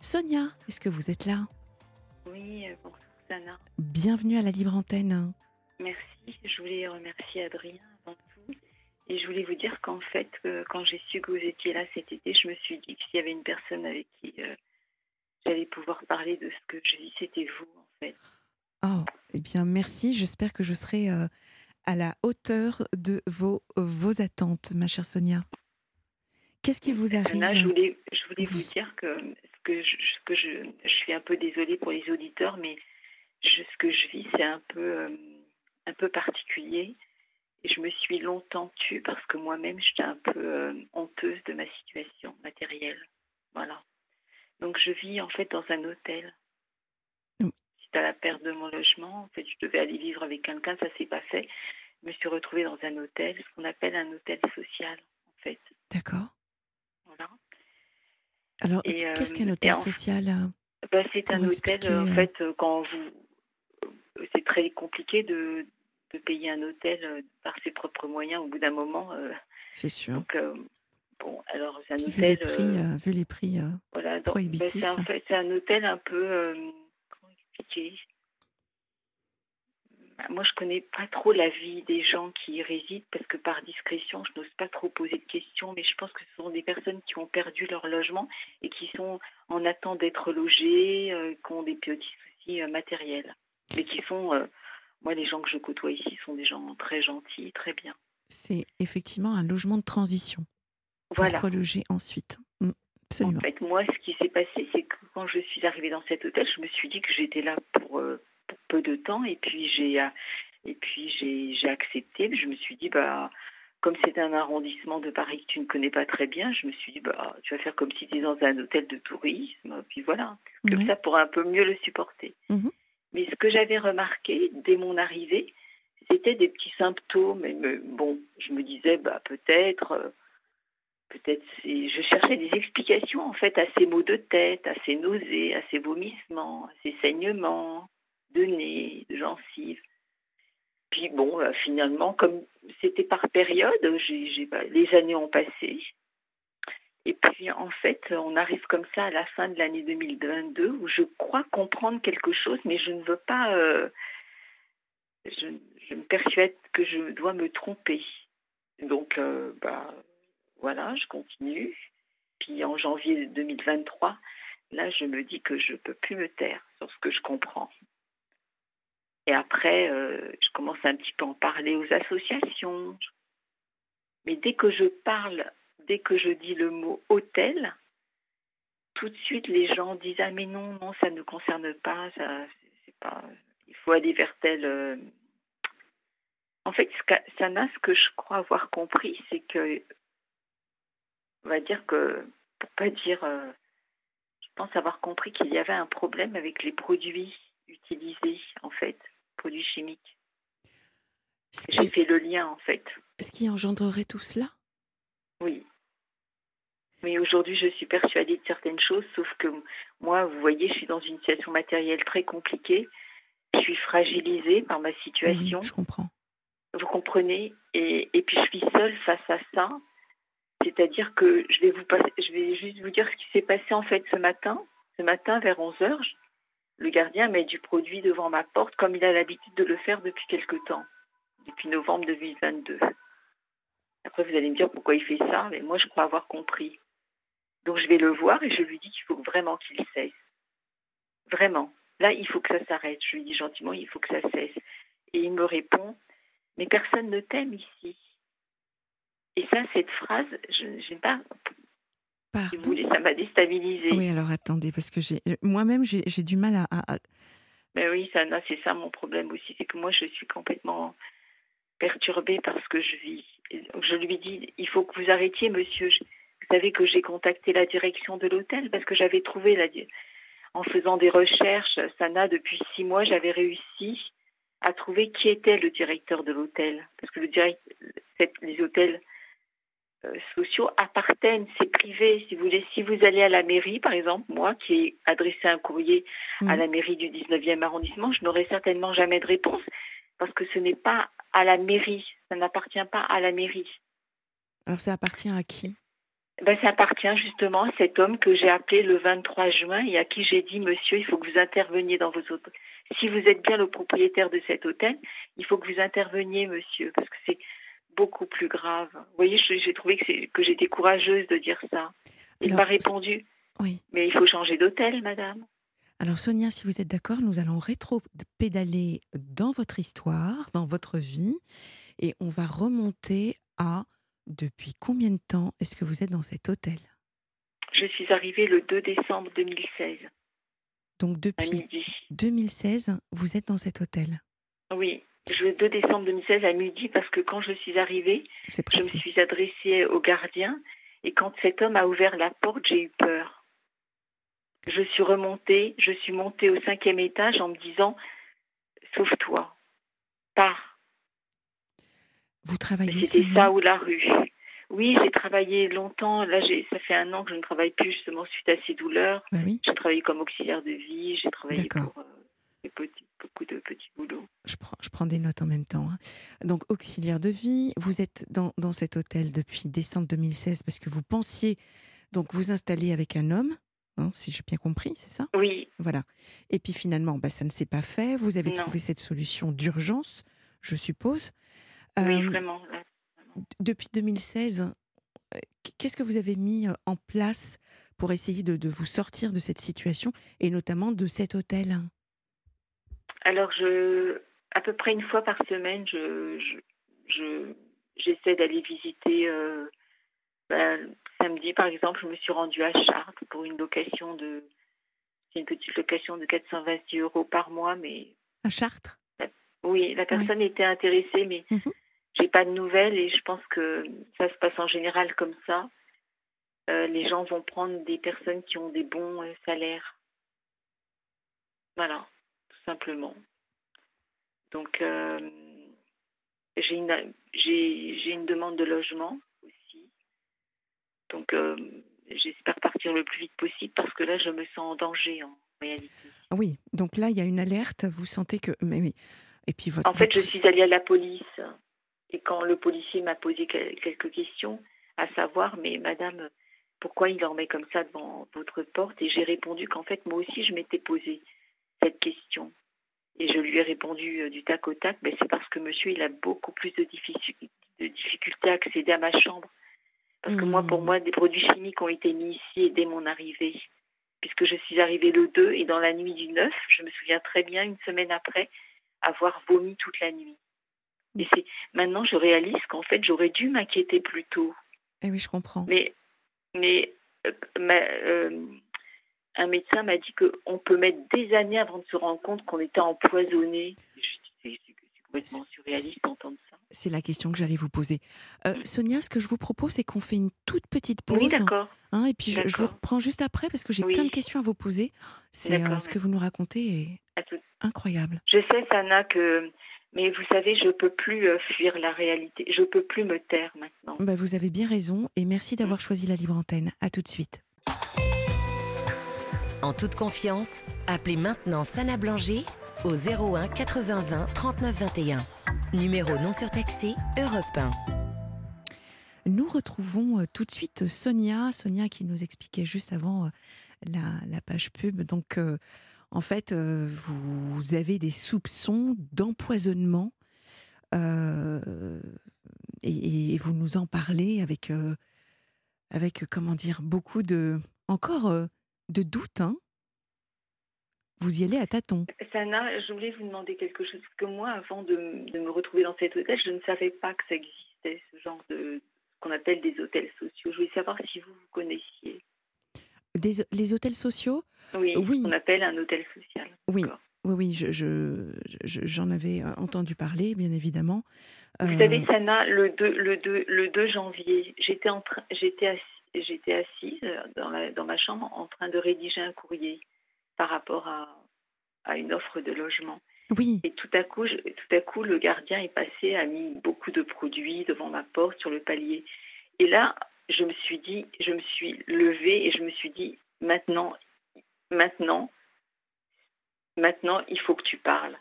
Sonia, est-ce que vous êtes là? Oui, euh, bonjour Sana. Bienvenue à la Libre Antenne. Merci. Je voulais remercier Adrien avant tout. Et je voulais vous dire qu'en fait, euh, quand j'ai su que vous étiez là cet été, je me suis dit que s'il y avait une personne avec qui euh, j'allais pouvoir parler de ce que je vis, c'était vous, en fait. Oh, eh bien, merci. J'espère que je serai euh, à la hauteur de vos, vos attentes, ma chère Sonia. Qu'est-ce qui vous arrive? Sana, je voulais, je voulais vous dire que que, je, ce que je, je suis un peu désolée pour les auditeurs, mais je- ce que je vis, c'est un peu, euh, un peu particulier. Et je me suis longtemps tue parce que moi-même, j'étais un peu euh, honteuse de ma situation matérielle. Voilà. Donc, je vis en fait dans un hôtel. Mm. Suite à la perte de mon logement, en fait, je devais aller vivre avec quelqu'un, ça s'est pas fait. Je me suis retrouvée dans un hôtel, ce qu'on appelle un hôtel social, en fait. D'accord. Voilà. Alors, euh, qu'est-ce qu'un et hôtel social euh Ben, c'est un hôtel, en euh, fait, euh, quand vous. euh, C'est très compliqué de, de payer un hôtel euh, par ses propres moyens au bout d'un moment. euh, C'est sûr. donc, euh, bon, alors, c'est un Puis vu les hôtel. prix, euh, euh, vu les prix euh, voilà, donc, prohibitifs. c'est en fait, c'est un hôtel un peu. euh, comment expliquer? Moi, je connais pas trop la vie des gens qui y résident parce que par discrétion, je n'ose pas trop poser de questions, mais je pense que ce sont des personnes qui ont perdu leur logement et qui sont en attente d'être logées, euh, qui ont des petits soucis euh, matériels, mais qui sont, euh, moi, les gens que je côtoie ici sont des gens très gentils, très bien. c'est effectivement un logement de transition pour Voilà. reloger ensuite. Mm, Absolument. En fait, moi, ce qui s'est passé, c'est que quand je suis arrivée dans cet hôtel, je me suis dit que j'étais là pour, pour peu de temps, et puis j'ai euh, et puis j'ai accepté. Je me suis dit, bah, comme c'est un arrondissement de Paris que tu ne connais pas très bien, je me suis dit, bah, tu vas faire comme si tu étais dans un hôtel de tourisme, puis voilà, comme ça pour un peu mieux le supporter. Mhm. Mais ce que j'avais remarqué dès mon arrivée, c'était des petits symptômes. Et me- bon, je me disais, bah, peut-être. euh, Peut-être. Je cherchais des explications en fait à ces maux de tête, à ces nausées, à ces vomissements, à ces saignements de nez, de gencives. Puis bon, euh, finalement, comme c'était par période, bah, les années ont passé. Et puis en fait, on arrive comme ça à la fin de l'année 2022 où je crois comprendre quelque chose, mais je ne veux pas. euh, je, je me persuade que je dois me tromper. Donc, euh, bah, voilà, je continue. Puis en janvier 2023, là, je me dis que je ne peux plus me taire sur ce que je comprends. Et après, euh, je commence un petit peu à en parler aux associations. Mais dès que je parle, dès que je dis le mot hôtel, tout de suite les gens disent ah mais non non ça ne concerne pas ça c'est pas il faut aller vers tel euh, en fait Sana ce que je crois avoir compris c'est que on va dire que pour pas dire euh, je pense avoir compris qu'il y avait un problème avec les produits utilisés en fait produits chimiques j'ai qui, fait le lien en fait ce qui engendrerait tout cela? Oui. Mais aujourd'hui, je suis persuadée de certaines choses, sauf que moi, vous voyez, je suis dans une situation matérielle très compliquée. Je suis fragilisée par ma Eh Oui, situation. je comprends. Vous comprenez? Et, et puis, je suis seule face à ça. C'est-à-dire que je vais, vous passer, je vais juste vous dire ce qui s'est passé en fait ce matin. Ce matin, vers 11 heures, je- le gardien met du produit devant ma porte comme il a l'habitude de le faire depuis quelque temps, depuis novembre 2022. Après, vous allez me dire pourquoi il fait ça, mais moi, je crois avoir compris. Donc, je vais le voir et je lui dis qu'il faut vraiment qu'il cesse. Vraiment. Là, il faut que ça s'arrête. Je lui dis gentiment, il faut que ça cesse. Et il me répond, mais personne ne t'aime ici. Et ça, cette phrase, je n'ai pas, si vous Pardon voulez, ça m'a déstabilisée. Oui, alors attendez, parce que j'ai moi-même, j'ai du mal à, à- oui, non, c'est ça mon problème aussi, c'est que moi, je suis complètement perturbée par ce que je vis. Je lui dis, il faut que vous arrêtiez, monsieur. Vous savez que j'ai contacté la direction de l'hôtel parce que j'avais trouvé, la, en faisant des recherches, Sana, depuis six mois, j'avais réussi à trouver qui était le directeur de l'hôtel. Parce que le direct, les hôtels euh, sociaux appartiennent, c'est privé. Si vous voulez, si vous allez à la mairie, par exemple, moi qui ai adressé un courrier à Mhm. la mairie du 19e arrondissement, je n'aurai certainement jamais de réponse parce que ce n'est pas à la mairie, ça n'appartient pas à la mairie. Alors ça appartient à qui? Ben, ça appartient justement à cet homme que j'ai appelé le 23 juin et à qui j'ai dit, monsieur, il faut que vous interveniez dans vos hôtels. Si vous êtes bien le propriétaire de cet hôtel, il faut que vous interveniez, monsieur, parce que c'est beaucoup plus grave. Vous voyez, j'ai trouvé que, que j'étais courageuse de dire ça. Il m'a répondu, oui. mais il faut changer d'hôtel, madame. Alors Sonia, si vous êtes d'accord, nous allons rétro-pédaler dans votre histoire, dans votre vie, et on va remonter à depuis combien de temps est-ce que vous êtes dans cet hôtel? Je suis arrivée le 2 décembre 2016. Donc depuis 2016, vous êtes dans cet hôtel? Oui, le 2 décembre 2016 à midi parce que quand je suis arrivée, je me suis adressée au gardien et quand cet homme a ouvert la porte, j'ai eu peur. Je suis remontée, je suis montée au cinquième étage en me disant Sauve-toi, pars. Vous travaillez C'était ça ou la rue. Oui, j'ai travaillé longtemps. Là, ça fait un an que je ne travaille plus justement suite à ces douleurs. Bah j'ai travaillé comme auxiliaire de vie. J'ai travaillé pour euh, beaucoup de petits boulots. Je prends, je prends des notes en même temps. Hein. Donc, auxiliaire de vie, vous êtes dans, dans cet hôtel depuis décembre 2016 parce que vous pensiez donc vous installer avec un homme. Hein, si j'ai bien compris, c'est ça? Oui. Voilà. Et puis finalement, bah, ça ne s'est pas fait. Vous avez trouvé cette solution d'urgence, je suppose. Oui, vraiment. Depuis 2016, qu'est-ce que vous avez mis en place pour essayer de, vous sortir de cette situation et notamment de cet hôtel? Alors, je, à peu près une fois par semaine, je, je, j'essaie d'aller visiter. Euh, ben, samedi, par exemple, je me suis rendue à Chartres pour une location de. C'est une petite location de 426 euros par mois, mais. À Chartres? Oui, la personne était intéressée, mais mmh j'ai pas de nouvelles et je pense que ça se passe en général comme ça. Euh, les gens vont prendre des personnes qui ont des bons euh, salaires. Voilà, simplement. Donc, euh, j'ai une, j'ai, une demande de logement aussi. Donc, j'espère partir le plus vite possible parce que là, je me sens en danger en réalité. Oui, donc là, il y a une alerte. Vous sentez que. Mais oui. Et puis votre, en fait, je suis allée à la police. Et quand le policier m'a posé quelques questions, à savoir, mais madame, pourquoi il en met comme ça devant votre porte? Et j'ai répondu qu'en fait, moi aussi, je m'étais posé cette question. Et je lui ai répondu euh, du tac au tac, mais c'est parce que monsieur, il a beaucoup plus de, difficultés à accéder à ma chambre. Parce que moi, pour mmh. moi, des produits chimiques ont été mis ici dès mon arrivée. Puisque je suis arrivée le 2 et dans la nuit du 9, je me souviens très bien, une semaine après, avoir vomi toute la nuit. Et c'est maintenant je réalise qu'en fait j'aurais dû m'inquiéter plus tôt. Eh oui, je comprends. Mais mais euh, euh, un médecin m'a dit qu'on peut mettre des années avant de se rendre compte qu'on était empoisonné. C'est complètement surréaliste d'entendre ça. C'est la question que j'allais vous poser. Euh, mm. Sonia, ce que je vous propose, c'est qu'on fait une toute petite pause. Oui, d'accord. Hein, et puis je, vous reprends juste après parce que j'ai plein de questions à vous poser. C'est ce que vous nous racontez est incroyable. Je sais, Sana, que mais vous savez, je ne peux plus euh, fuir la réalité. Je ne peux plus me taire maintenant. Bah vous avez bien raison et merci d'avoir choisi la libre antenne. À tout de suite. En toute confiance, appelez maintenant Sana Blanger au 01 80 20 39 21. Numéro non surtaxé, Europe 1. Nous retrouvons euh, tout de suite Sonia, Sonia qui nous expliquait juste avant euh, la, page pub. Donc, en fait, euh, vous avez des soupçons d'empoisonnement euh, et, vous nous en parlez avec, euh, avec comment dire, beaucoup de, encore de doutes. Hein vous y allez à tâtons. Sana, je voulais vous demander quelque chose. Parce que moi, avant de, me retrouver dans cet hôtel, je ne savais pas que ça existait, ce genre de qu'on appelle des hôtels sociaux. Je voulais savoir si vous vous connaissiez les hôtels sociaux? Oui, oui. on appelle un hôtel social. Oui, oui, oui, j'en je, je, avais euh, entendu parler, bien évidemment. Vous savez, euh, Sana, le 2, le 2, le 2 janvier, j'étais j'étais j'étais assise dans, la, dans ma chambre en train de rédiger un courrier par rapport à, à une offre de logement. Oui. Et tout à coup, tout à coup, le gardien est passé, a mis beaucoup de produits devant ma porte sur le palier. Et là, je me suis dit, je me suis levée et je me suis dit, maintenant, maintenant, maintenant, il faut que tu parles.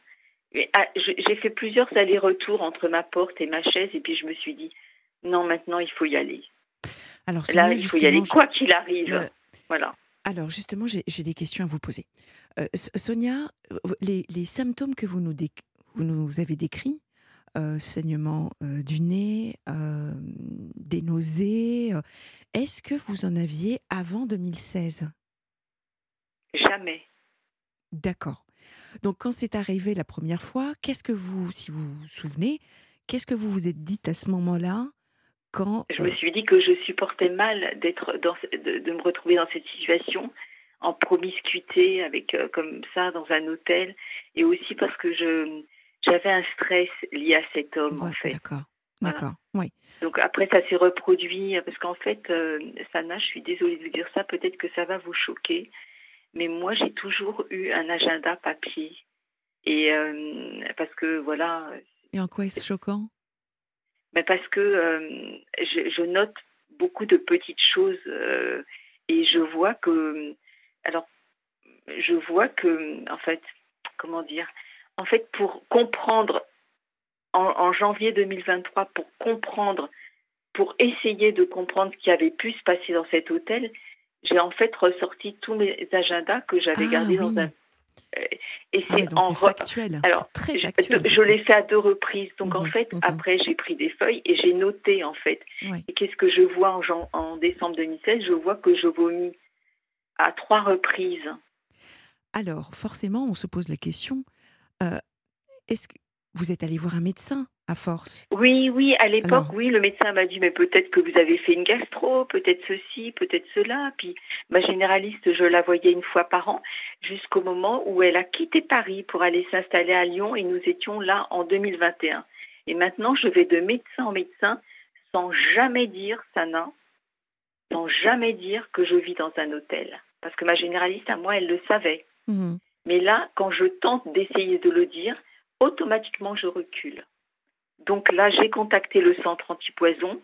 Ah, j'ai fait plusieurs allers-retours entre ma porte et ma chaise et puis je me suis dit, non, maintenant, il faut y aller. Alors, Là, il faut y aller quoi qu'il arrive. voilà. Alors, justement, j'ai des questions à vous poser. Sonia, les, symptômes que vous nous, vous nous avez décrits, saignement du nez, des nausées, est-ce que vous en aviez avant 2016 Jamais. D'accord. Donc, quand c'est arrivé la première fois, qu'est-ce que vous, si vous vous souvenez, qu'est-ce que vous vous êtes dit à ce moment-là? Quand Je me suis dit que je supportais mal d'être dans, de, me retrouver dans cette situation en promiscuité avec comme ça dans un hôtel et aussi parce que je j'avais un stress lié à cet homme, en fait. D'accord. D'accord, oui. Donc après, ça s'est reproduit, parce qu'en fait, euh, Sana, je suis désolée de vous dire ça, peut-être que ça va vous choquer, mais moi, j'ai toujours eu un agenda papier. Et euh, parce que, voilà. Et en quoi est-ce choquant? Mais Parce que euh, je, je, note beaucoup de petites choses et je vois que. Alors, je vois que, en fait, comment dire en fait, pour comprendre, en, janvier 2023, pour comprendre, pour essayer de comprendre ce qui avait pu se passer dans cet hôtel, j'ai en fait ressorti tous mes agendas que j'avais ah gardés dans un euh, et ah c'est en factuel. Alors, très factuel. Je, l'ai fait à deux reprises. Donc en mhm, fait, mhm. après j'ai pris des feuilles et j'ai noté en fait. Et qu'est-ce que je vois en, en, décembre 2016 Je vois que je vomis à trois reprises. Alors forcément, on se pose la question euh, est-ce que vous êtes allé voir un médecin à force Oui, oui, à l'époque, oui, le médecin m'a dit, mais peut-être que vous avez fait une gastro, peut-être ceci, peut-être cela. Puis ma généraliste, je la voyais une fois par an, jusqu'au moment où elle a quitté Paris pour aller s'installer à Lyon et nous étions là en 2021. Et maintenant, je vais de médecin en médecin sans jamais dire, Sana, sans jamais dire que je vis dans un hôtel. Parce que ma généraliste, à moi, elle le savait. Mmh. Mais là, quand je tente d'essayer de le dire, automatiquement je recule. Donc là, j'ai contacté le centre antipoison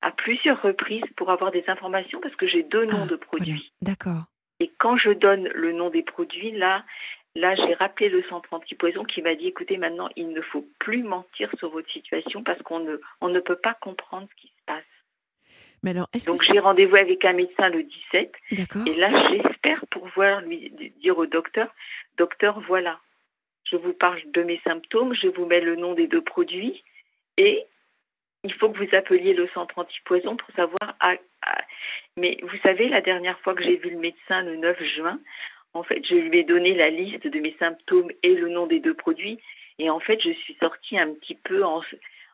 à plusieurs reprises pour avoir des informations parce que j'ai deux noms ah, de produits. D'accord. Et quand je donne le nom des produits, là, là, j'ai rappelé le centre antipoison qui m'a dit écoutez, maintenant, il ne faut plus mentir sur votre situation parce qu'on ne, on ne peut pas comprendre ce qui se passe. Donc j'ai rendez-vous avec un médecin le 17. Et là, j'espère pouvoir lui dire au docteur, docteur, voilà, je vous parle de mes symptômes, je vous mets le nom des deux produits et il faut que vous appeliez le centre antipoison pour savoir. Mais vous savez, la dernière fois que j'ai vu le médecin le 9 juin, en fait, je lui ai donné la liste de mes symptômes et le nom des deux produits. Et en fait, je suis sortie un petit peu en.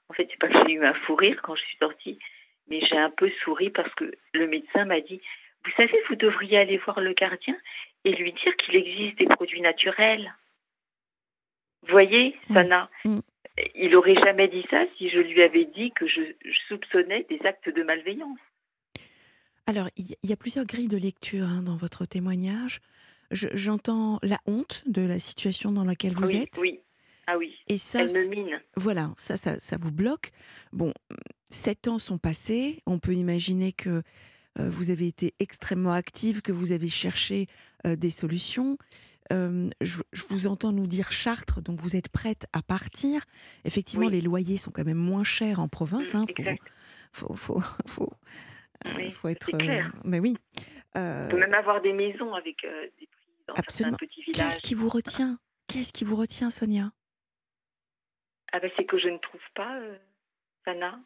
En fait, c'est pas que j'ai eu un fou rire quand je suis sortie, mais j'ai un peu souri parce que le médecin m'a dit Vous savez, vous devriez aller voir le gardien et lui dire qu'il existe des produits naturels. Vous voyez, Sana mm. Il aurait jamais dit ça si je lui avais dit que je, soupçonnais des actes de malveillance. Alors, il y a plusieurs grilles de lecture hein, dans votre témoignage. J'entends la honte de la situation dans laquelle vous êtes. Oui, ah oui. Et ça, Elle me mine. Voilà, ça, ça, ça vous bloque. Bon, sept ans sont passés. On peut imaginer que euh, vous avez été extrêmement active, que vous avez cherché euh, des solutions. Euh, je, vous entends nous dire Chartres, donc vous êtes prête à partir. Effectivement, les loyers sont quand même moins chers en province. Hein, faut, faut, faut, faut, être. mais oui. On peut même avoir des maisons avec des prix dans absolument. petits villages. Qu'est-ce qui vous retient? Qu'est-ce qui vous retient, Sonia? Ah ben, c'est que je ne trouve pas, Sana.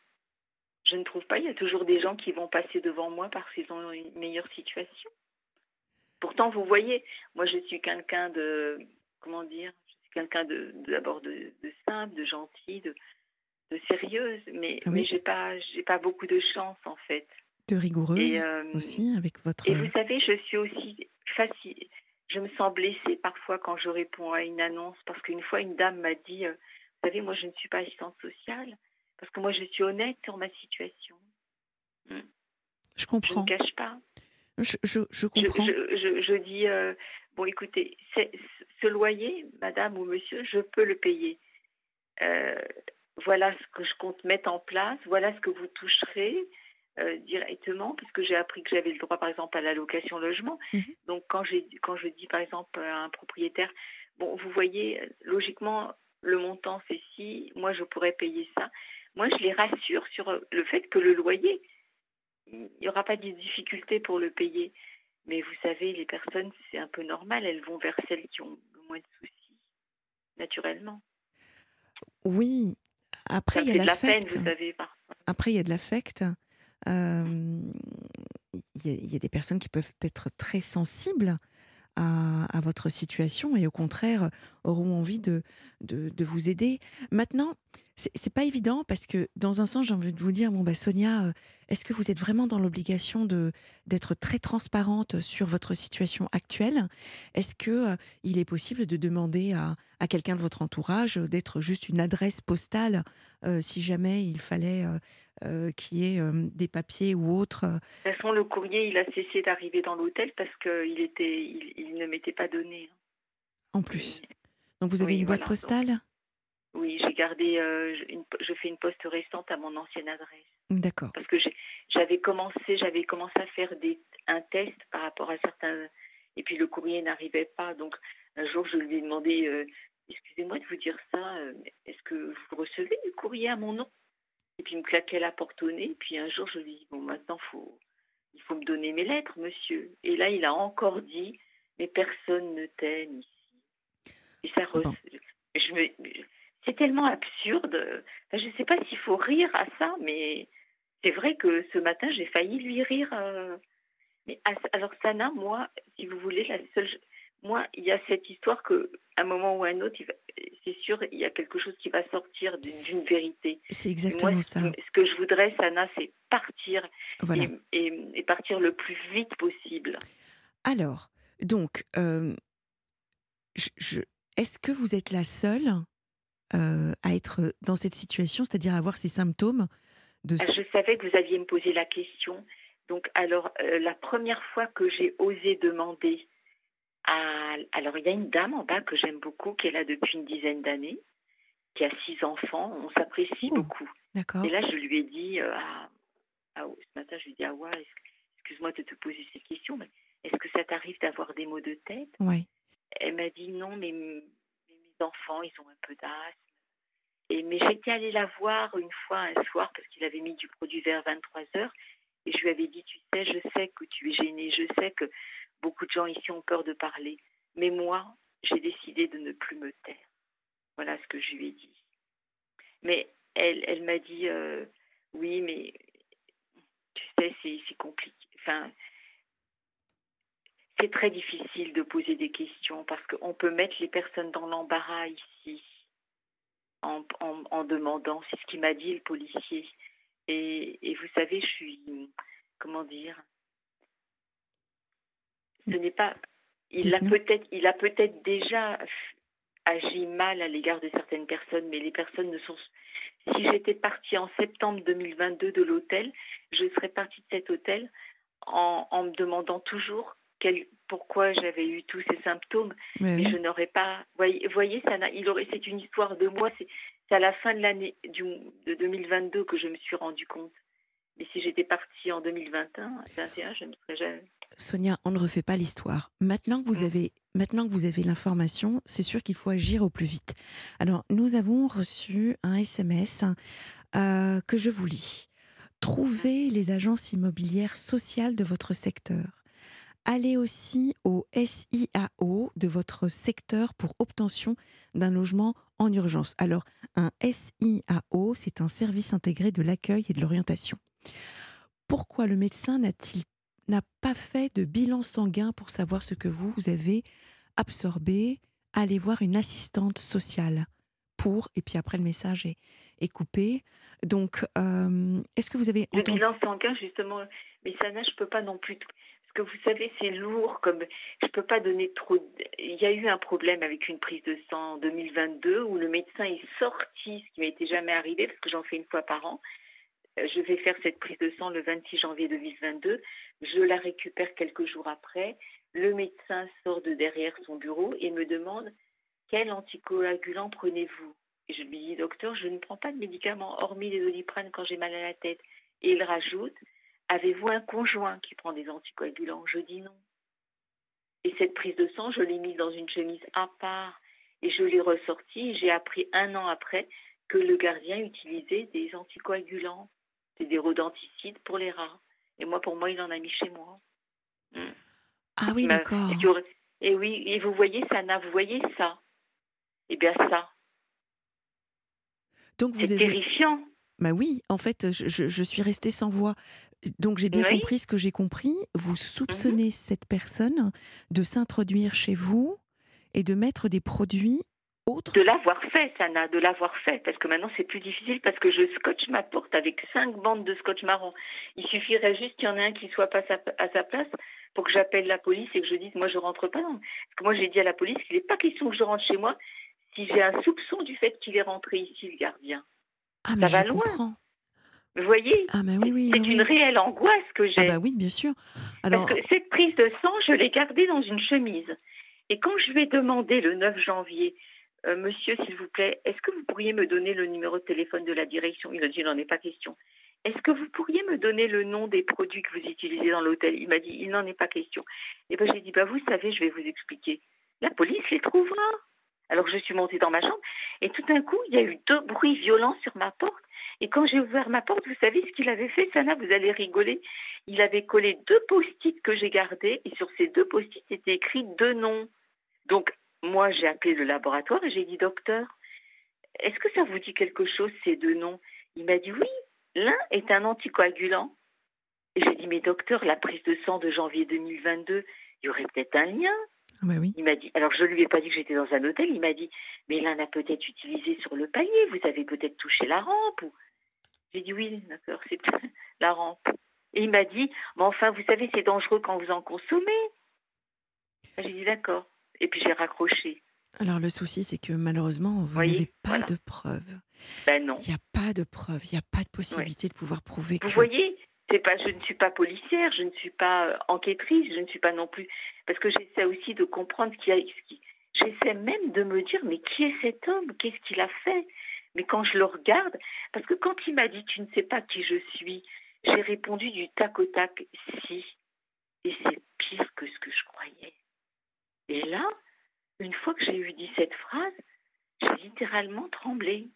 Je ne trouve pas. Il y a toujours des gens qui vont passer devant moi parce qu'ils ont une meilleure situation. Pourtant, vous voyez, moi, je suis quelqu'un de, comment dire, je suis quelqu'un de d'abord de, simple, de gentil, de, de sérieuse, mais, ah mais j'ai pas, j'ai pas beaucoup de chance en fait. De rigoureuse euh, aussi avec votre. Et vous savez, je suis aussi facile. Je me sens blessée parfois quand je réponds à une annonce parce qu'une fois une dame m'a dit, euh, vous savez, moi je ne suis pas assistante sociale, parce que moi, je suis honnête sur ma situation. Hmm. Je comprends. Je ne cache pas. Je, je, comprends. Je, je dis, euh, bon, écoutez, ce loyer, madame ou monsieur, je peux le payer. Euh, voilà ce que je compte mettre en place, voilà ce que vous toucherez euh, directement, puisque j'ai appris que j'avais le droit, par exemple, à la location logement. Mhm. Donc, quand, quand je dis, par exemple, à un propriétaire, bon, vous voyez, logiquement, le montant, c'est si, moi, je pourrais payer ça moi, je les rassure sur le fait que le loyer, il n'y aura pas de difficulté pour le payer. Mais vous savez, les personnes, c'est un peu normal, elles vont vers celles qui ont le moins de soucis, naturellement. Oui, après il y a de la l'affect. Après il y a de l'affect. Euh, y, il y a des personnes qui peuvent être très sensibles à, votre situation et au contraire auront envie de, de, vous aider. Maintenant, c'est pas évident parce que dans un sens, j'ai envie de vous dire, bon bah Sonia, euh, est-ce que vous êtes vraiment dans l'obligation de d'être très transparente sur votre situation actuelle? Est-ce que euh, il est possible de demander à, à quelqu'un de votre entourage d'être juste une adresse postale euh, si jamais il fallait euh, qu'il y ait euh, des papiers ou autres euh, De toute façon, le courrier, il a cessé d'arriver dans l'hôtel parce qu'il était, il, il ne m'était pas donné. hein. en plus Donc vous avez Oui, une boîte voilà, donc- postale? Oui, j'ai gardé, euh, je- une- je fais une poste restante à mon ancienne adresse. D'accord. parce que j'avais commencé j'avais commencé à faire des un test par rapport à certains et puis le courrier n'arrivait pas donc un jour je lui ai demandé euh, excusez-moi de vous dire ça est-ce que vous recevez du courrier à mon nom? Puis il me claquait la porte au nez puis un jour je lui dit bon maintenant faut il faut me donner mes lettres monsieur et là il a encore dit mais personne ne t'aime ici et ça re- Bon. je me c'est tellement absurde Enfin, je ne sais pas s'il faut rire à ça mais c'est vrai que ce matin, j'ai failli lui rire. euh, Mais alors, Sana, moi, si vous voulez, la seule. Moi, il y a cette histoire que, à un moment ou à un autre, c'est sûr, il y a quelque chose qui va sortir d'une vérité. C'est exactement moi, ça. ce que je voudrais, Sana, c'est partir Voilà. et, et- et partir le plus vite possible. Alors, donc, euh, je- je- est-ce que vous êtes la seule euh, à être dans cette situation, c'est-à-dire à avoir ces symptômes de... Je savais que vous alliez me poser la question. Donc, alors, euh, la première fois que j'ai osé demander à. Alors, il y a une dame en bas que j'aime beaucoup, qui est là depuis une dizaine d'années, qui a six enfants. On s'apprécie Oh. beaucoup. D'accord Et là, je lui ai dit, euh, ce matin, je lui ai dit, ah ouais, excuse-moi de te poser ces questions, mais est-ce que ça t'arrive d'avoir des maux de tête? Oui. Elle m'a dit, non, mais mes enfants, ils ont un peu d'asthme. Et, mais j'étais allée la voir une fois un soir parce qu'il avait mis du produit vers 23 heures. Et je lui avais dit, tu sais, je sais que tu es gênée, je sais que beaucoup de gens ici ont peur de parler. Mais moi, j'ai décidé de ne plus me taire. Voilà ce que je lui ai dit. Mais elle, elle m'a dit, euh, oui, mais tu sais, c'est compliqué. C'est très difficile de poser des questions parce qu'on peut mettre les personnes dans l'embarras ici en, demandant. C'est ce qu'il m'a dit le policier. Et vous savez, je suis, comment dire, ce n'est pas. Il a peut-être, il a peut-être déjà agi mal à l'égard de certaines personnes, mais les personnes ne sont. Si j'étais partie en septembre 2022 de l'hôtel, je serais partie de cet hôtel en, en me demandant toujours quel, pourquoi j'avais eu tous ces symptômes mais oui. je n'aurais pas. Voyez, voyez ça il aurait. C'est une histoire de moi. C'est à la fin de l'année de 2022 que je me suis rendu compte. Mais si j'étais partie en 2021, 21, je ne serais jamais. Sonia, on ne refait pas l'histoire. Maintenant que vous Mm. avez, maintenant que vous avez l'information, c'est sûr qu'il faut agir au plus vite. Alors, nous avons reçu un SMS euh, que je vous lis. Trouvez les agences immobilières sociales de votre secteur. Allez aussi au SIAO de votre secteur pour obtention d'un logement en urgence. Alors, un SIAO, c'est un service intégré de l'accueil et de l'orientation. Pourquoi le médecin n'a-t-il n'a pas fait de bilan sanguin pour savoir ce que vous avez absorbé Allez voir une assistante sociale pour, et puis après le message est, est coupé. Donc, euh, est-ce que vous avez Le entendu bilan sanguin, justement, mais ça, je peux pas non plus. Parce que vous savez, c'est lourd. Comme je peux pas donner trop. Il y a eu un problème avec une prise de sang en 2022 où le médecin est sorti, ce qui m'était jamais arrivé parce que j'en fais une fois par an. Euh, Je vais faire cette prise de sang le 26 janvier 2022. Je la récupère quelques jours après. Le médecin sort de derrière son bureau et me demande quel anticoagulant prenez-vous? Je lui dis, docteur, je ne prends pas de médicaments hormis les doliprane quand j'ai mal à la tête. Et il rajoute, avez-vous un conjoint qui prend des anticoagulants? Je dis non. Et cette prise de sang, je l'ai mise dans une chemise à part et je l'ai ressortie. J'ai appris un an après que le gardien utilisait des anticoagulants. C'est des rodenticides pour les rats. Et moi, pour moi, il en a mis chez moi. Mm. Ah oui, d'accord. Et oui, et vous voyez, Sana, vous voyez ça? Eh bien, ça. Donc vous C'est terrifiant. Bah oui, en fait, je, je, suis restée sans voix. Donc j'ai bien compris ce que j'ai compris. Vous soupçonnez mhm. cette personne de s'introduire chez vous et de mettre des produits De l'avoir fait, Sana, de l'avoir fait. Parce que maintenant c'est plus difficile parce que je scotche ma porte avec cinq bandes de scotch marron. Il suffirait juste qu'il y en ait un qui soit pas à sa place pour que j'appelle la police et que je dise moi je rentre pas. Parce que moi j'ai dit à la police qu'il n'est pas question que je rentre chez moi si j'ai un soupçon du fait qu'il est rentré ici, le gardien. Ah, mais ça va loin. Vous voyez ah, oui, oui, C'est une réelle angoisse que j'ai. Ah bah oui, bien sûr. Alors... Parce que cette prise de sang, je l'ai gardée dans une chemise. Et quand je lui ai demandé le 9 janvier, euh, monsieur, s'il vous plaît, est-ce que vous pourriez me donner le numéro de téléphone de la direction Il a dit, il n'en est pas question. Est-ce que vous pourriez me donner le nom des produits que vous utilisez dans l'hôtel? Il m'a dit, il n'en est pas question. Et ben j'ai dit, bah vous savez, je vais vous expliquer. La police les trouvera. Alors je suis montée dans ma chambre et tout d'un coup, il y a eu deux bruits violents sur ma porte. Et quand j'ai ouvert ma porte, vous savez ce qu'il avait fait, Sana, vous allez rigoler. Il avait collé deux post-it que j'ai gardés et sur ces deux post-it étaient écrits deux noms. Donc moi, j'ai appelé le laboratoire et j'ai dit docteur, est-ce que ça vous dit quelque chose ces deux noms? Il m'a dit oui. L'un est un anticoagulant. Et j'ai dit mais docteur, la prise de sang de janvier 2022, il y aurait peut-être un lien. Ah bah oui. Il m'a dit, alors je lui ai pas dit que j'étais dans un hôtel, il m'a dit, mais l'un a peut-être utilisé sur le palier, vous avez peut-être touché la rampe. Ou... J'ai dit oui, d'accord, c'est la rampe. Et il m'a dit, mais enfin, vous savez, c'est dangereux quand vous en consommez. J'ai dit d'accord. Et puis j'ai raccroché. Alors le souci, c'est que malheureusement, vous n'avez pas de preuves. Ben non. Il n'y a pas de preuves, il n'y a pas de possibilité de pouvoir prouver vous voyez, c'est pas, je ne suis pas policière, je ne suis pas euh, enquêtrice, je ne suis pas non plus, parce que j'essaie aussi de comprendre ce qui a, j'essaie même de me dire, mais qui est cet homme? Qu'est-ce qu'il a fait? Mais quand je le regarde, parce que quand il m'a dit, tu ne sais pas qui je suis, j'ai répondu du tac au tac, si. Et c'est pire que ce que je croyais. Et là, une fois que j'ai eu dit cette phrase, j'ai littéralement tremblé.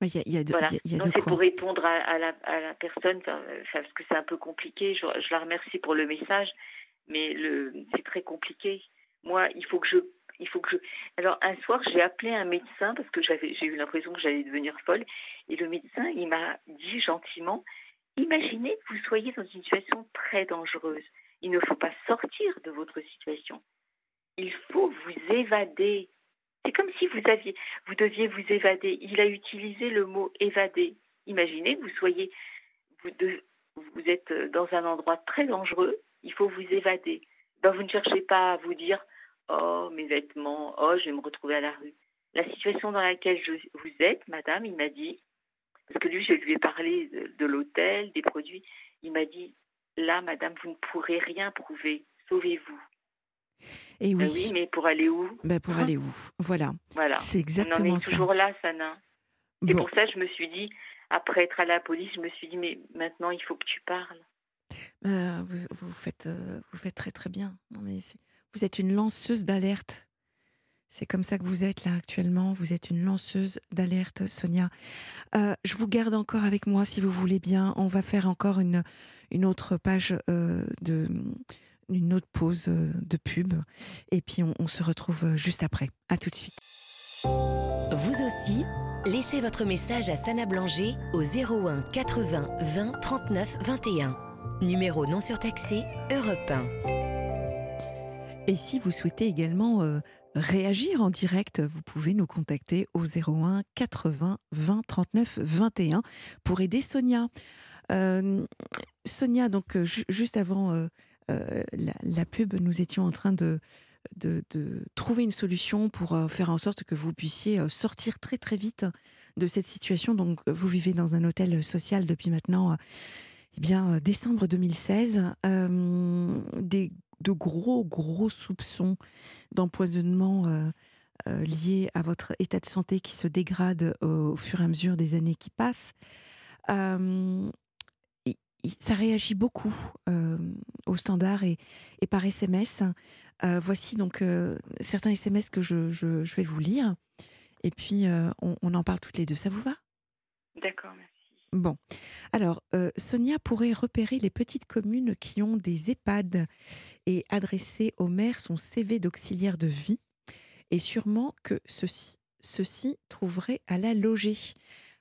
Il y a, y a de, voilà. y a Donc c'est pour répondre à, à, la, à la, personne, parce que c'est un peu compliqué. Je, je, la remercie pour le message, mais le, c'est très compliqué. Moi, il faut que je, il faut que je. Alors un soir, j'ai appelé un médecin parce que j'avais, j'ai eu l'impression que j'allais devenir folle, et le médecin, il m'a dit gentiment Imaginez que vous soyez dans une situation très dangereuse. Il ne faut pas sortir de votre situation. Il faut vous évader. C'est comme si vous deviez vous évader. Il a utilisé le mot évader. Imaginez vous soyez, vous, êtes dans un endroit très dangereux. Il faut vous évader. Ben, vous ne cherchez pas à vous dire, oh mes vêtements, oh je vais me retrouver à la rue. La situation dans laquelle vous êtes, madame, il m'a dit, parce que lui, je lui ai parlé de l'hôtel, des produits, il m'a dit, là, madame, vous ne pourrez rien prouver. Sauvez-vous. Et ben oui. mais pour aller où? Ben Pour hein? aller où? Voilà. voilà. C'est exactement On en est toujours là, Sana. Et pour ça, je me suis dit, après être à la police, je me suis dit, mais maintenant, il faut que tu parles. Ben, vous, vous, faites, euh, vous faites très très bien. Non, mais vous êtes une lanceuse d'alerte. C'est comme ça que vous êtes là actuellement. Vous êtes une lanceuse d'alerte, Sonia. Euh, je vous garde encore avec moi si vous voulez bien. On va faire encore une, une autre page euh, de une autre pause euh, de pub et puis on, se retrouve juste après. À tout de suite. Vous aussi, laissez votre message à Sana Blanger au 01 80 20 39 21. Numéro non surtaxé Europe 1. Et si vous souhaitez également réagir en direct, vous pouvez nous contacter au 01 80 20 39 21 pour aider Sonia. Euh, Sonia, donc euh, juste avant euh, la, pub, nous étions en train de, trouver une solution pour faire en sorte que vous puissiez sortir très très vite de cette situation. Donc vous vivez dans un hôtel social depuis maintenant, eh bien décembre 2016. des de gros, gros soupçons d'empoisonnement euh, euh, liés à votre état de santé qui se dégrade au, fur et à mesure des années qui passent. Euh, ça réagit beaucoup au standard et, par SMS. voici donc certains SMS que je, vais vous lire. Et puis, on, on, en parle toutes les deux. Ça vous va? D'accord, merci. Bon. Alors, euh, Sonia pourrait repérer les petites communes qui ont des EHPAD et adresser au maire son CV d'auxiliaire de vie. Et sûrement que ceci, ceci trouverait à la loger.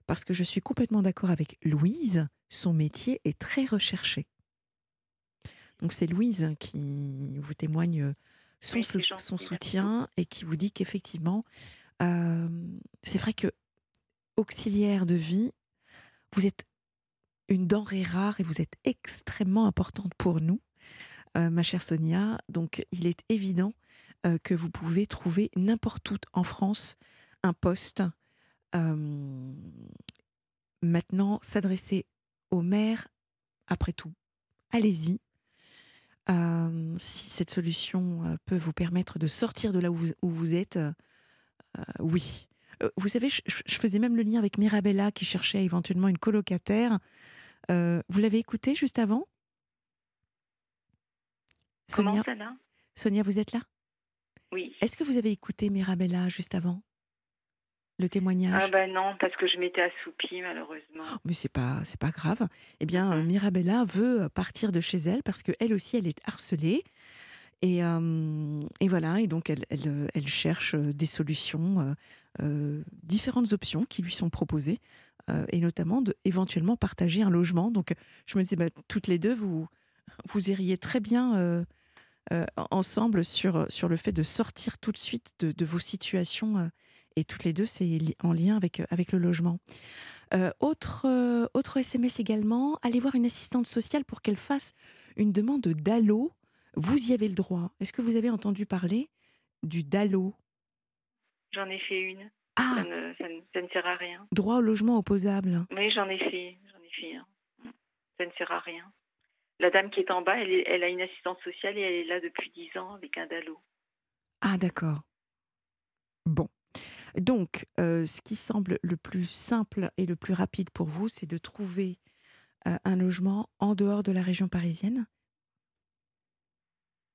Parce que je suis complètement d'accord avec Louise, son métier est très recherché. Donc c'est Louise qui vous témoigne son, Oui, gentil, son soutien et qui vous dit qu'effectivement, euh, c'est vrai que auxiliaire de vie, vous êtes une denrée rare et vous êtes extrêmement importante pour nous, euh, ma chère Sonia. Donc il est évident euh, que vous pouvez trouver n'importe où en France un poste. Euh, maintenant, s'adresser au maire, après tout, allez-y. Si cette solution peut vous permettre de sortir de là où vous, où vous êtes, oui. Euh, vous savez, je, faisais même le lien avec Mirabella qui cherchait éventuellement une colocataire. Euh, vous l'avez écouté juste avant? Comment Sonia, ça là Sonia, vous êtes là? Oui. Est-ce que vous avez écouté Mirabella juste avant? Le témoignage? Ah ben non, parce que je m'étais assoupie malheureusement. mais c'est pas c'est pas grave. Eh bien, Mhm. Mirabella veut partir de chez elle parce que elle aussi elle est harcelée et euh, et voilà et donc elle euh, cherche euh, des solutions, différentes options qui lui sont proposées et notamment de éventuellement partager un logement. Donc je me disais bah, toutes les deux vous iriez très bien ensemble sur sur le fait de sortir tout de suite de, vos situations et toutes les deux c'est en lien avec avec le logement. Autre, SMS également, allez voir une assistante sociale pour qu'elle fasse une demande d'allo. Vous y avez le droit. Est-ce que vous avez entendu parler du DALO? J'en ai fait une. Ah, Ça, ne, ça, ne, ça ne sert à rien. droit au logement opposable. Oui, j'en ai fait. J'en ai fait. Ça ne sert à rien. La dame qui est en bas, elle, est- elle a une assistante sociale et elle est là depuis 10 ans avec un DALO. Ah, d'accord. Bon. Donc, euh, ce qui semble le plus simple et le plus rapide pour vous, c'est de trouver euh, un logement en dehors de la région parisienne,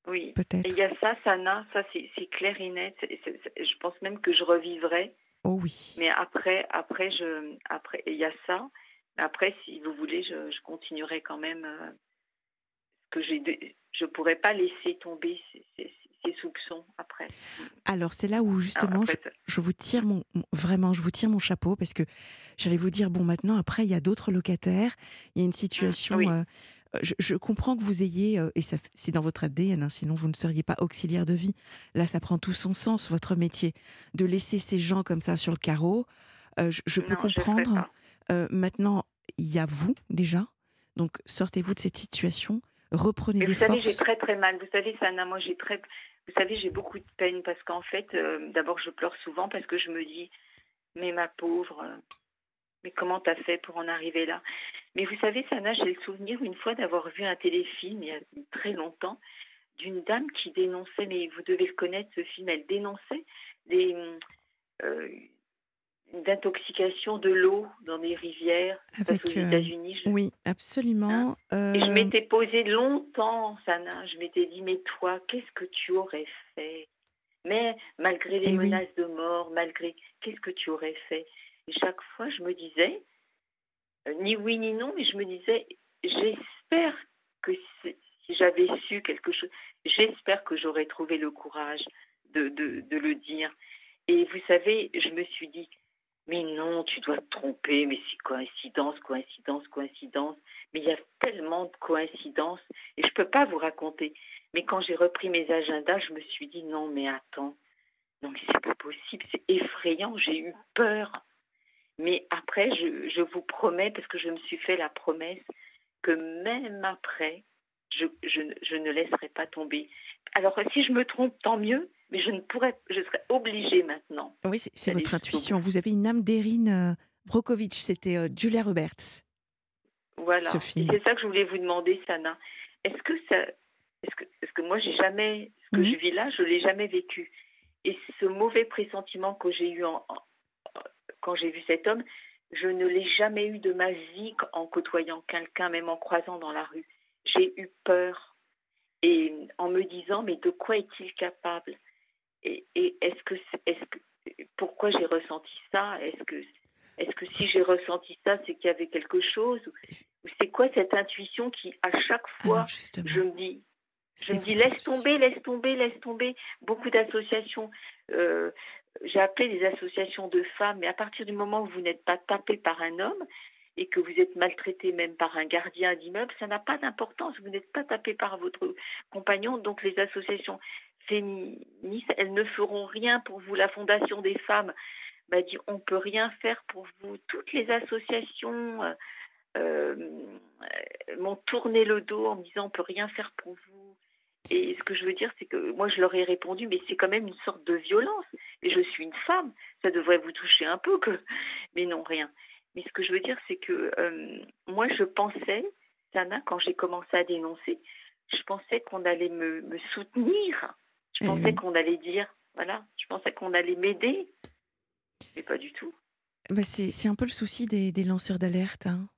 Oui. Peut-être. il y a ça, Sana, ça c'est clair et net. Je pense même que je revivrai. Oh oui. Mais après, après, je, après, il y a ça. Après, si vous voulez, je, je continuerai quand même. euh, que je pourrais pas laisser tomber ces, ces- ces soupçons après. Alors, c'est là où Alors, justement je, vous tire mon mon- vraiment, je vous tire mon chapeau parce que j'allais vous dire bon maintenant après il y a d'autres locataires, il y a une situation. oui. euh, je, je comprends que vous ayez euh, et c'est dans votre ADN, hein, sinon vous ne seriez pas auxiliaire de vie. Là, ça prend tout son sens votre métier de laisser ces gens comme ça sur le carreau. euh, je, je peux non, comprendre. Euh, maintenant, il y a vous déjà, donc sortez-vous de cette situation, reprenez Mais des vous savez, forces. j'ai très très mal. Vous savez, Sana, moi j'ai très. Vous savez, j'ai beaucoup de peine parce qu'en fait, d'abord, je pleure souvent parce que je me dis, mais ma pauvre, mais comment t'as fait pour en arriver là? Mais vous savez, Sana, j'ai le souvenir une fois d'avoir vu un téléfilm il y a très longtemps d'une dame qui dénonçait, mais vous devez le connaître ce film, elle dénonçait des euh, d'intoxication de l'eau dans des rivières. Avec, aux euh, États-Unis. je- Oui, absolument. et je euh, m'étais posé longtemps, Sana. Je m'étais dit, mais toi, qu'est-ce que tu aurais fait? Mais malgré les Eh oui. menaces de mort, malgré, qu'est-ce que tu aurais fait? Et chaque fois, je me disais, ni oui ni non, mais je me disais, j'espère que si j'avais su quelque chose, j'espère que j'aurais trouvé le courage de le dire. Et vous savez, je me suis dit, mais non, tu dois te tromper, mais c'est coïncidence, coïncidence, coïncidence. Mais il y a tellement de coïncidences et je ne peux pas vous raconter. Mais quand j'ai repris mes agendas, je me suis dit non, mais attends, non, mais c'est pas possible, c'est effrayant, j'ai eu peur. Mais après, je, je vous promets, parce que je me suis fait la promesse, que même après, je, je, ne- je ne laisserai pas tomber. Alors, si je me trompe, tant mieux, mais je ne pourrais, je serais obligée maintenant. Oui, c'est votre intuition. Vous avez une âme d'Erin euh, Brockovich, c'était euh, Julia Roberts. Voilà. Ce c'est ça que je voulais vous demander, Sana. Est-ce que ça, est-ce que, est-ce que moi j'ai jamais, ce que Mhm. je vis là, je l'ai jamais vécu. Et ce mauvais pressentiment que j'ai eu en- quand j'ai vu cet homme, je ne l'ai jamais eu de ma vie en côtoyant quelqu'un, même en croisant dans la rue. J'ai eu peur. Et en me disant mais de quoi est-il capable? Et, et est-ce que, est-ce que, pourquoi j'ai ressenti ça? Est-ce que Est-ce que si j'ai ressenti ça, c'est qu'il y avait quelque chose? C'est quoi cette intuition qui, à chaque fois, je me dis, je me dis, laisse tomber, laisse tomber, laisse tomber. Beaucoup d'associations, euh, j'ai appelé des associations de femmes, mais à partir du moment où vous n'êtes pas tapé par un homme et que vous êtes maltraité même par un gardien d'immeuble, ça n'a pas d'importance. Vous n'êtes pas tapé par votre compagnon. Donc les associations féministes, elles ne feront rien pour vous. La Fondation des femmes m'a dit, on peut rien faire pour vous. Toutes les associations euh, euh, m'ont tourné le dos en me disant, on peut rien faire pour vous. Et ce que je veux dire, c'est que moi, je leur ai répondu, mais c'est quand même une sorte de violence. Et je suis une femme, ça devrait vous toucher un peu, que... mais non, rien. Mais ce que je veux dire, c'est que euh, moi, je pensais, Sana, quand j'ai commencé à dénoncer, je pensais qu'on allait me, soutenir. Je pensais qu'on allait dire, voilà, je pensais qu'on allait m'aider. Mais pas du tout. Bah c'est un peu le souci des, des lanceurs d'alerte. Hein.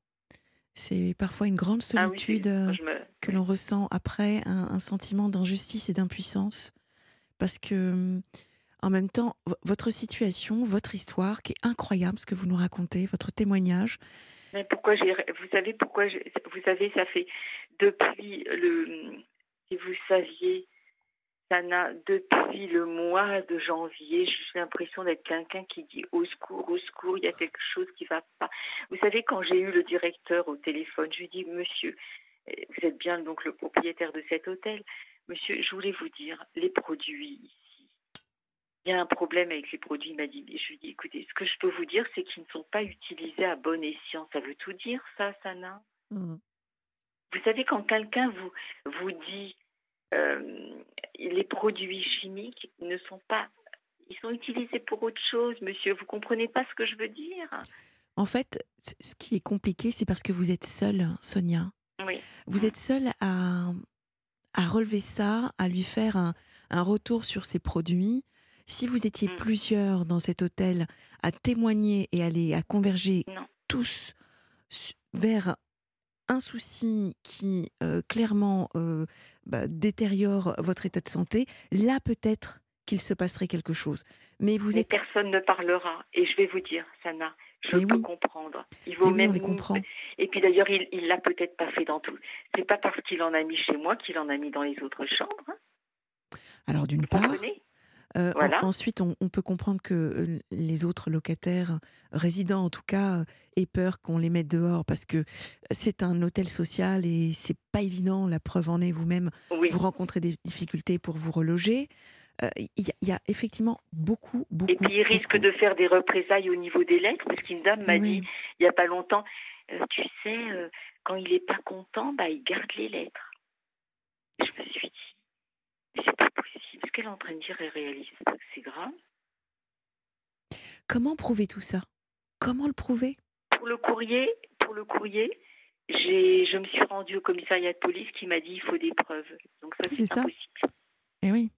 C'est parfois une grande ah solitude euh, que l'on ressent après, un, sentiment d'injustice et d'impuissance. Parce que, en même temps, votre situation, votre histoire, qui est incroyable, ce que vous nous racontez, votre témoignage. Mais pourquoi j'ai. Vous savez pourquoi Vous savez, ça fait depuis le. Si vous saviez, Sana, depuis le mois de janvier, j'ai l'impression d'être quelqu'un qui dit au secours, au secours, il y a quelque chose qui va pas. Vous savez, quand j'ai eu le directeur au téléphone, je lui dis, monsieur, eh, vous êtes bien donc le propriétaire de cet hôtel, monsieur, je voulais vous dire, les produits ici, il y a un problème avec les produits, il m'a dit, je lui dis, écoutez, ce que je peux vous dire, c'est qu'ils ne sont pas utilisés à bon escient. Ça veut tout dire, ça, Sana? Mmh. Vous savez, quand quelqu'un vous, vous dit, euh, les produits chimiques ne sont pas, ils sont utilisés pour autre chose, monsieur. Vous comprenez pas ce que je veux dire? En fait, ce qui est compliqué, c'est parce que vous êtes seule, Sonia. Oui. Vous êtes seule à, à relever ça, à lui faire un, un retour sur ces produits. Si vous étiez mm. plusieurs dans cet hôtel à témoigner et aller à converger tous vers un souci qui euh, clairement euh, bah, détériore votre état de santé, là peut-être qu'il se passerait quelque chose. Mais vous êtes... personne ne parlera. Et je vais vous dire, Sana, je peux comprendre. Il vaut même. Et puis d'ailleurs, il l'a peut-être pas fait dans tout. C'est pas parce qu'il en a mis chez moi qu'il en a mis dans les autres chambres. Hein. Alors d'une part. Euh, ensuite, on, peut comprendre que euh, les autres locataires, résidents en tout cas, euh, aient peur qu'on les mette dehors parce que c'est un hôtel social et c'est pas évident. La preuve en est vous-même, vous rencontrez des difficultés pour vous reloger. Il y, a effectivement beaucoup, beaucoup. Et puis il risque de faire des représailles au niveau des lettres, parce qu'une dame m'a dit il n'y a pas longtemps, tu sais, quand il n'est pas content, bah, il garde les lettres. Je me suis dit, c'est pas possible. Ce qu'elle est en train de dire est réaliste. C'est grave. Comment prouver tout ça? Comment le prouver? Pour le courrier, pour le courrier, j'ai, je me suis rendue au commissariat de police qui m'a dit il faut des preuves. Donc ça, c'est, pas possible. Et eh oui.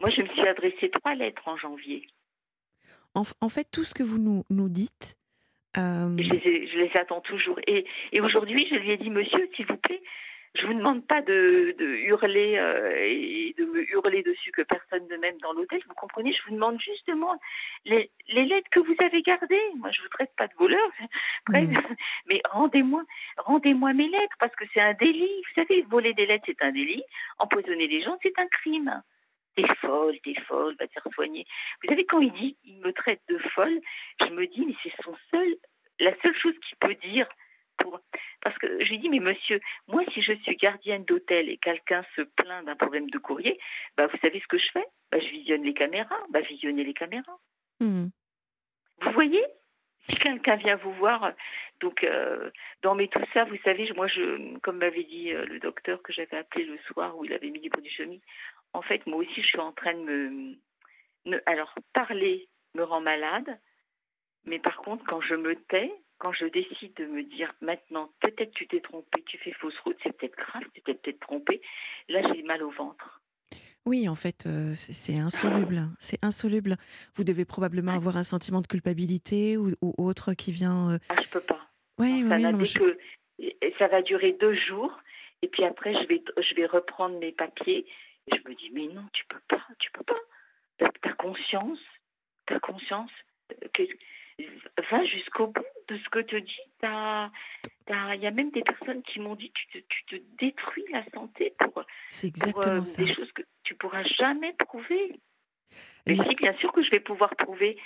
Moi, je me suis adressé trois lettres en janvier. En, fait, tout ce que vous nous, nous dites. Euh, je, les, je, les, attends toujours. Et, et aujourd'hui, je lui ai dit, monsieur, s'il vous plaît, je vous demande pas de, de hurler euh, et de me hurler dessus que personne ne m'aime dans l'hôtel. Vous comprenez? Je vous demande justement les, les, lettres que vous avez gardées. Moi, je vous traite pas de voleur, mmh. mais rendez-moi, rendez-moi mes lettres parce que c'est un délit. Vous savez, voler des lettres c'est un délit, empoisonner les gens c'est un crime. T'es folle, t'es folle, va te faire soigner. Vous savez, quand il dit, il me traite de folle, je me dis, mais c'est son seul, la seule chose qu'il peut dire parce que je lui dis, mais monsieur, moi, si je suis gardienne d'hôtel et quelqu'un se plaint d'un problème de courrier, bah, vous savez ce que je fais? Bah, Je visionne les caméras. Bah, visionnez les caméras. Hmm. Vous voyez? Si quelqu'un vient vous voir, donc euh, dans mes tout ça, vous savez, moi, je, comme m'avait dit euh, le docteur que j'avais appelé le soir où il avait mis des produits chemis, en fait, moi aussi, je suis en train de me, alors parler me rend malade, mais par contre, quand je me tais, quand je décide de me dire maintenant, peut-être tu t'es trompé, tu fais fausse route, c'est peut-être grave, tu t'es peut-être trompé, là j'ai mal au ventre. Oui, en fait, euh, c'est insoluble. C'est insoluble. Vous devez probablement avoir un sentiment de culpabilité ou, autre qui vient. Euh, ah, je peux pas. Oui, ça oui, que ça va durer deux jours et puis après je vais je vais reprendre mes papiers. Et je me dis mais non, tu peux pas, tu peux pas. T'as as conscience, t'as conscience. Que, va jusqu'au bout de ce que te dit. Il y a même des personnes qui m'ont dit tu te, tu te détruis la santé pour, C'est exactement pour, ça. des choses que tu pourras jamais prouver. Mais si, bien sûr que je vais pouvoir prouver,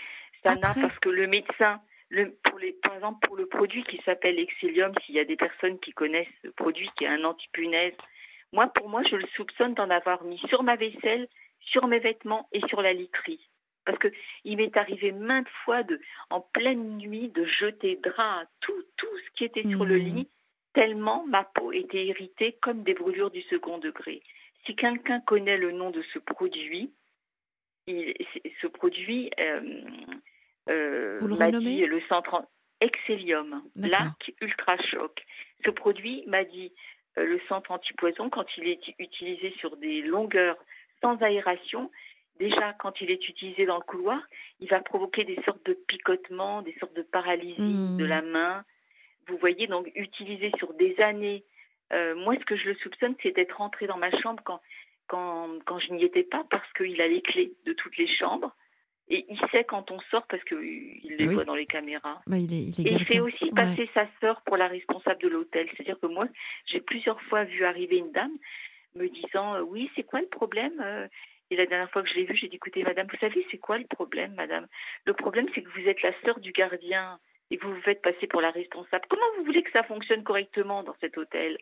Sana, Après- parce que le médecin, le, pour les, par exemple, pour le produit qui s'appelle Excellium, s'il y a des personnes qui connaissent ce produit qui est un antipunaise, moi, pour moi, je le soupçonne d'en avoir mis sur ma vaisselle, sur mes vêtements et sur la literie. Parce que il m'est arrivé maintes fois de, en pleine nuit, de jeter draps, tout, tout ce qui était sur le Mhm. lit, tellement ma peau était irritée comme des brûlures du second degré. Si quelqu'un connaît le nom de ce produit, il- ce produit euh, euh, Vous le m'a dit le 130 Excellium, lac ultra choc. Ce produit m'a dit euh, le centre antipoison quand il est utilisé sur des longueurs sans aération. Déjà, quand il est utilisé dans le couloir, il va provoquer des sortes de picotements, des sortes de paralysie de la main. Vous voyez, donc utilisé sur des années. Euh, moi, ce que je le soupçonne, c'est d'être rentré dans ma chambre quand, quand, quand je n'y étais pas, parce qu'il a les clés de toutes les chambres. Et il sait quand on sort, parce qu'il les Oui. voit dans les caméras. Bah, il est, il est Et il fait aussi Ouais. passer sa sœur pour la responsable de l'hôtel. C'est-à-dire que moi, j'ai plusieurs fois vu arriver une dame me disant euh, Oui, c'est quoi le problème Euh, Et la dernière fois que je l'ai vue, j'ai dit Écoutez, madame, vous savez, c'est quoi le problème, madame? Le problème, c'est que vous êtes la sœur du gardien et vous vous faites passer pour la responsable. Comment vous voulez que ça fonctionne correctement dans cet hôtel?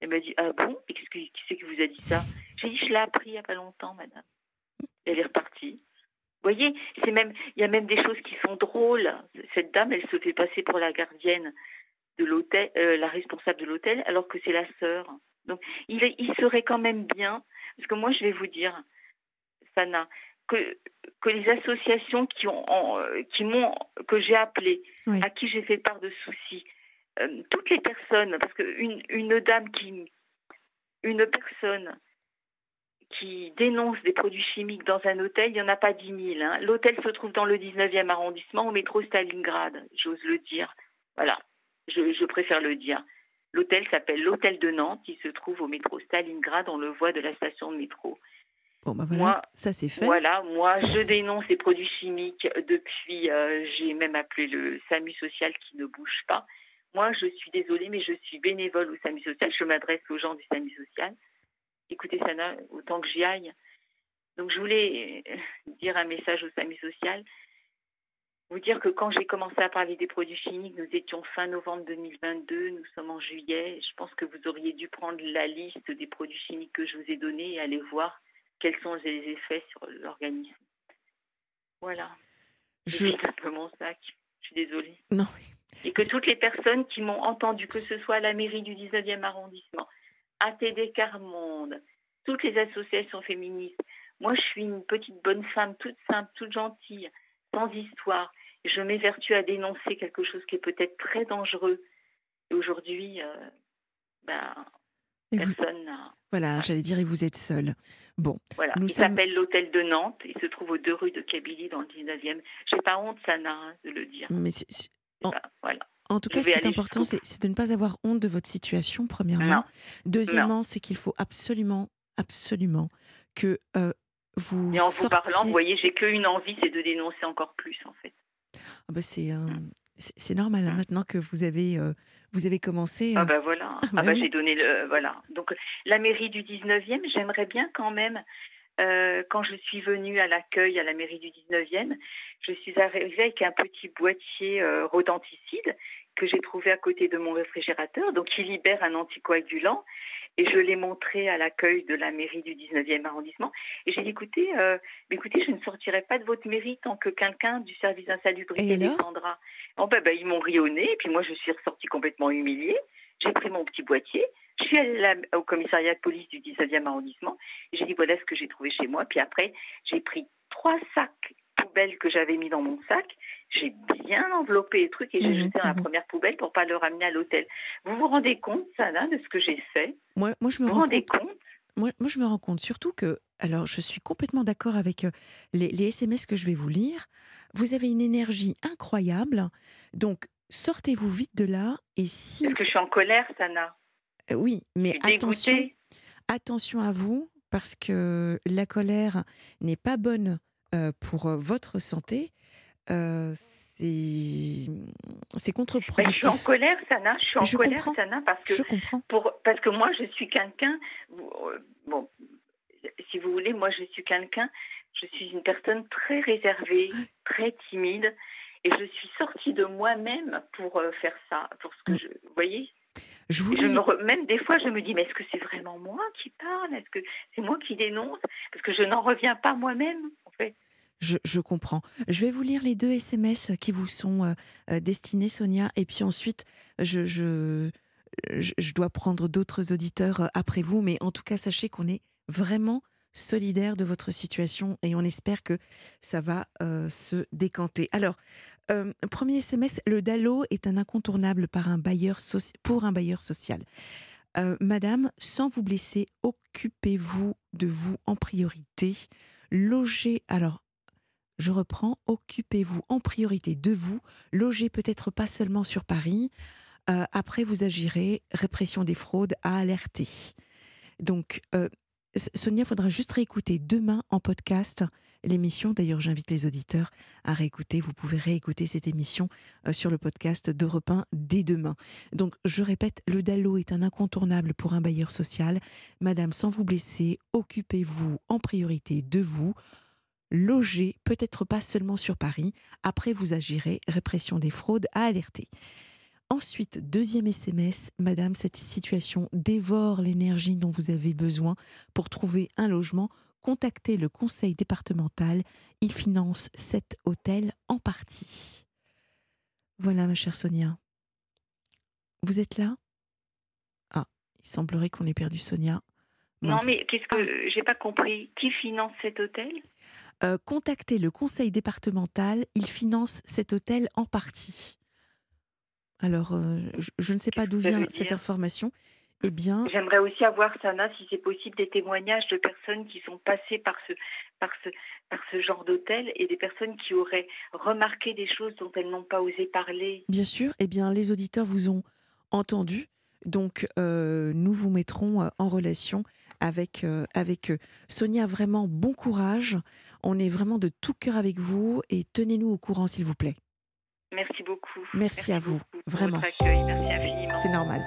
Elle m'a dit Ah bon? Et qui c'est qui vous a dit ça? J'ai dit Je l'ai appris il n'y a pas longtemps, madame. Elle est repartie. Vous voyez, c'est même, il y a même des choses qui sont drôles. Cette dame, elle se fait passer pour la gardienne de l'hôtel, euh, la responsable de l'hôtel, alors que c'est la sœur. Donc, il, il serait quand même bien, parce que moi, je vais vous dire, Sana, que, que les associations qui ont, en- euh, qui m'ont, que j'ai appelées, Oui. à qui j'ai fait part de soucis, euh, toutes les personnes, parce qu'une une dame qui, une personne qui dénonce des produits chimiques dans un hôtel, il n'y en a pas 10 000. hein. L'hôtel se trouve dans le 19e arrondissement, au métro Stalingrad, j'ose le dire. Voilà, je, je préfère le dire. L'hôtel s'appelle l'hôtel de Nantes, il se trouve au métro Stalingrad, on le voit de la station de métro. Bon, bah voilà, Moi, ça c'est fait. Voilà, moi je dénonce les produits chimiques depuis, euh, j'ai même appelé le SAMU social qui ne bouge pas. Moi je suis désolée, mais je suis bénévole au SAMU social, je m'adresse aux gens du SAMU social. Écoutez Sana, autant que j'y aille. Donc je voulais euh, dire un message au SAMU social, vous dire que quand j'ai commencé à parler des produits chimiques, nous étions fin novembre 2022, nous sommes en juillet. Je pense que vous auriez dû prendre la liste des produits chimiques que je vous ai donnés et aller voir quels sont les effets sur l'organisme. Voilà. Je... C'est un peu mon sac. Je suis désolée. Non. Et que toutes les personnes qui m'ont entendu, que ce soit à la mairie du 19e arrondissement, ATD Carmonde, toutes les associations féministes, moi je suis une petite bonne femme, toute simple, toute gentille, sans histoire. Et je m'évertue à dénoncer quelque chose qui est peut-être très dangereux. Et aujourd'hui, euh, ben, Et vous- personne n'a. Voilà, j'allais dire, et vous êtes seul. Bon, Voilà. Nous il sommes- s'appelle l'hôtel de Nantes. Il se trouve aux deux rues de Kabylie dans le 19e. J'ai pas honte, Sana, hein, de le dire. mais c'est- en- pas- voilà. en tout Je cas, ce qui est important, c'est c'est de ne pas avoir honte de votre situation, premièrement. Non. Deuxièmement, c'est qu'il faut absolument, absolument que euh, vous Et en vous parlant, vous voyez, j'ai qu'une envie, c'est de dénoncer encore plus, en fait. Ah bah, c'est euh, Mm. c'est c'est normal, hein, Mm. maintenant que vous avez, euh, vous avez commencé. Ah euh, bah voilà. bah Ah bah oui. j'ai donné le voilà. Donc la mairie du 19e, j'aimerais bien quand même euh, quand je suis venue à l'accueil à la mairie du 19e, je suis arrivée avec un petit boîtier euh, rodenticide que j'ai trouvé à côté de mon réfrigérateur, donc qui libère un anticoagulant. Et je l'ai montré à l'accueil de la mairie du 19e arrondissement. Et j'ai dit, écoutez, euh, mais écoutez, je ne sortirai pas de votre mairie tant que quelqu'un du service d'insalubrité descendra. Bon, ben, ben, ils m'ont ri au nez, et puis moi, je suis ressortie complètement humiliée. J'ai pris mon petit boîtier, je suis allée là- au commissariat de police du 19e arrondissement, et j'ai dit, voilà ce que j'ai trouvé chez moi. Puis après, j'ai pris trois sacs poubelles que j'avais mis dans mon sac, j'ai bien enveloppé les trucs et j'ai Mhm, jeté dans la mhm. première poubelle pour pas le ramener à l'hôtel. Vous vous rendez compte, Sana, de ce que j'ai fait? Moi, moi, je me Vous vous rends rendez compte. compte? Moi, moi, je me rends compte surtout que, alors, je suis complètement d'accord avec euh, les, les SMS que je vais vous lire. Vous avez une énergie incroyable, donc sortez-vous vite de là. Et si, Est-ce que je suis en colère, Sana Euh, oui, mais attention, attention à vous, parce que la colère n'est pas bonne pour euh, votre santé. euh, c'est c'est Ben, je suis contre-productif. en colère, Sana. Je suis en Je colère, comprends. Sana, parce que Je comprends. pour parce que moi, je suis quelqu'un. euh, Bon, si vous voulez, moi, je suis quelqu'un. Je suis une personne très réservée, très timide, et je suis sortie de moi-même pour euh, faire ça, pour ce que Mm. je. Vous voyez? Je voulais. je me re- même des fois, je me dis, mais est-ce que c'est vraiment moi qui parle? Est-ce que c'est moi qui dénonce? Parce que je n'en reviens pas moi-même, en fait. Je, comprends. Je vais vous lire les deux SMS qui vous sont euh, euh, destinés, Sonia, et puis ensuite, je, dois prendre d'autres auditeurs euh, après vous, mais en tout cas, sachez qu'on est vraiment solidaire de votre situation et on espère que ça va euh, se décanter. Alors, premier SMS, le DALO est un incontournable par un bailleur pour un bailleur social. Madame, sans vous blesser, occupez-vous de vous en priorité. Logez, alors, je reprends, occupez-vous en priorité de vous. Logez peut-être pas seulement sur Paris. Euh, après, vous agirez. Répression des fraudes à alerter. Donc, euh, Sonia, faudra juste réécouter demain en podcast l'émission. D'ailleurs, j'invite les auditeurs à réécouter. Vous pouvez réécouter cette émission euh, sur le podcast d'Europe 1 dès demain. Donc, je répète, le DALO est un incontournable pour un bailleur social. Madame, sans vous blesser, occupez-vous en priorité de vous. Logez, peut-être pas seulement sur Paris. Après, vous agirez. Répression des fraudes à alerter. Ensuite, deuxième SMS, Madame, cette situation dévore l'énergie dont vous avez besoin pour trouver un logement. Contactez le conseil départemental. Il finance cet hôtel en partie. Voilà, ma chère Sonia. Vous êtes là? Ah, il semblerait qu'on ait perdu Sonia. Non, mais qu'est-ce que j'ai pas compris Qui finance cet hôtel Euh, contactez le conseil départemental. Il finance cet hôtel en partie. Alors, euh, je, je ne sais pas d'où vient cette information. Eh bien, J'aimerais aussi avoir, Sana, si c'est possible, des témoignages de personnes qui sont passées par ce, par ce, par ce genre d'hôtel et des personnes qui auraient remarqué des choses dont elles n'ont pas osé parler. Bien sûr, eh bien, les auditeurs vous ont entendu. Donc, euh, nous vous mettrons en relation avec, euh, avec eux. Sonia, vraiment bon courage. On est vraiment de tout cœur avec vous et tenez-nous au courant, s'il vous plaît. Merci beaucoup. Merci à vous, vraiment. Merci. C'est normal.